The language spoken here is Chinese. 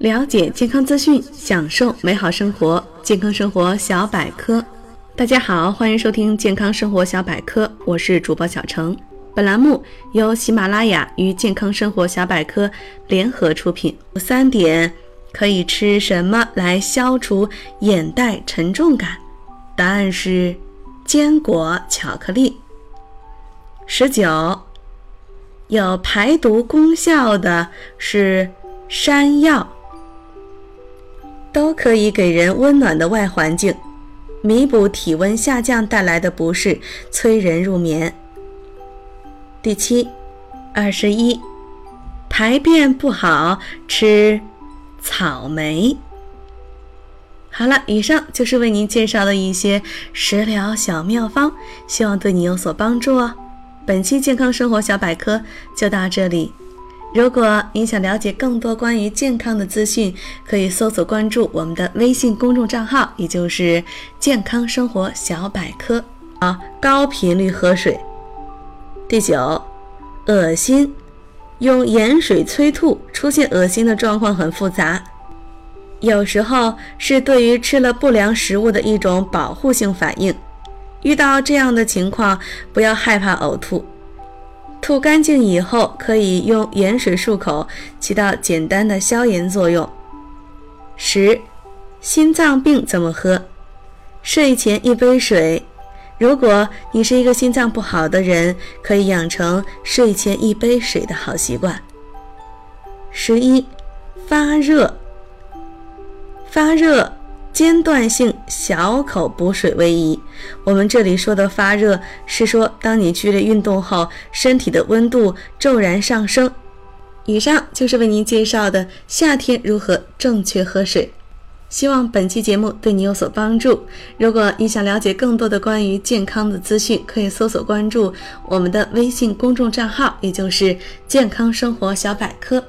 了解健康资讯，享受美好生活。健康生活小百科，大家好，欢迎收听健康生活小百科，我是主播小程。本栏目由喜马拉雅与健康生活小百科联合出品。三点可以吃什么来消除眼袋沉重感？答案是坚果、巧克力。十九。有排毒功效的是山药，都可以给人温暖的外环境，弥补体温下降带来的不适，催人入眠。第七，二十一，排便不好吃草莓。好了，以上就是为您介绍的一些食疗小妙方，希望对你有所帮助哦。本期健康生活小百科就到这里。如果你想了解更多关于健康的资讯，可以搜索关注我们的微信公众账号，也就是“健康生活小百科”。啊，高频率喝水。第九，恶心，用盐水催吐，出现恶心的状况很复杂，有时候是对于吃了不良食物的一种保护性反应。遇到这样的情况，不要害怕呕吐，吐干净以后，可以用盐水漱口，起到简单的消炎作用。十，心脏病怎么喝？睡前一杯水。如果你是一个心脏不好的人，可以养成睡前一杯水的好习惯。十一，发热，发热。间断性小口补水为宜。我们这里说的发热，是说当你剧烈运动后，身体的温度骤然上升。以上就是为您介绍的夏天如何正确喝水。希望本期节目对你有所帮助。如果你想了解更多的关于健康的资讯，可以搜索关注我们的微信公众账号，也就是“健康生活小百科”。